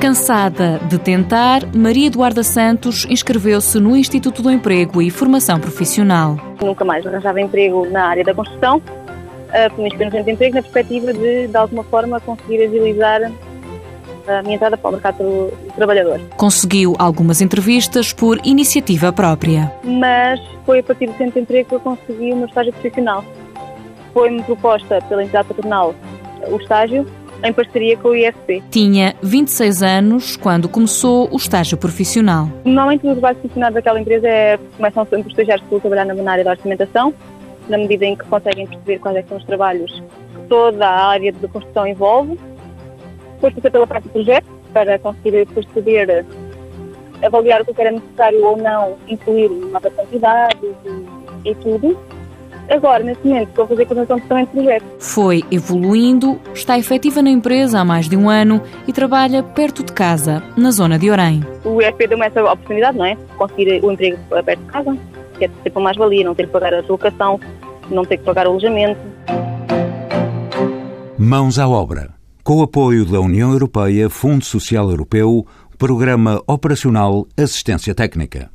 Cansada de tentar, Maria Eduarda Santos inscreveu-se no Instituto do Emprego e Formação Profissional. Nunca mais arranjava emprego na área da construção, uh, me inscrevi no centro de emprego na perspectiva de, de alguma forma, conseguir agilizar a minha entrada para o mercado do trabalhador. Conseguiu algumas entrevistas por iniciativa própria. Mas foi a partir do centro de emprego que eu consegui o meu estágio profissional. Foi-me proposta pela entidade patronal o estágio em parceria com o IFP. Tinha 26 anos quando começou o estágio profissional. Normalmente os trabalhos profissionais daquela empresa é, começam sempre os estagiários por trabalhar na área da orçamentação, na medida em que conseguem perceber quais é são os trabalhos que toda a área de construção envolve. Depois passei pela parte do projeto, para conseguir depois poder avaliar o que era necessário ou não incluir uma quantidade e, e tudo. Agora, neste momento, estou a fazer coordenação de projeto. Foi evoluindo, está efetiva na empresa há mais de um ano e trabalha perto de casa, na zona de Orem. O EFP deu-me essa oportunidade, não é? Conseguir o emprego perto de casa, que é sempre mais valia, não ter que pagar a deslocação, não ter que pagar o alojamento. Mãos à obra. Com o apoio da União Europeia, Fundo Social Europeu, Programa Operacional Assistência Técnica.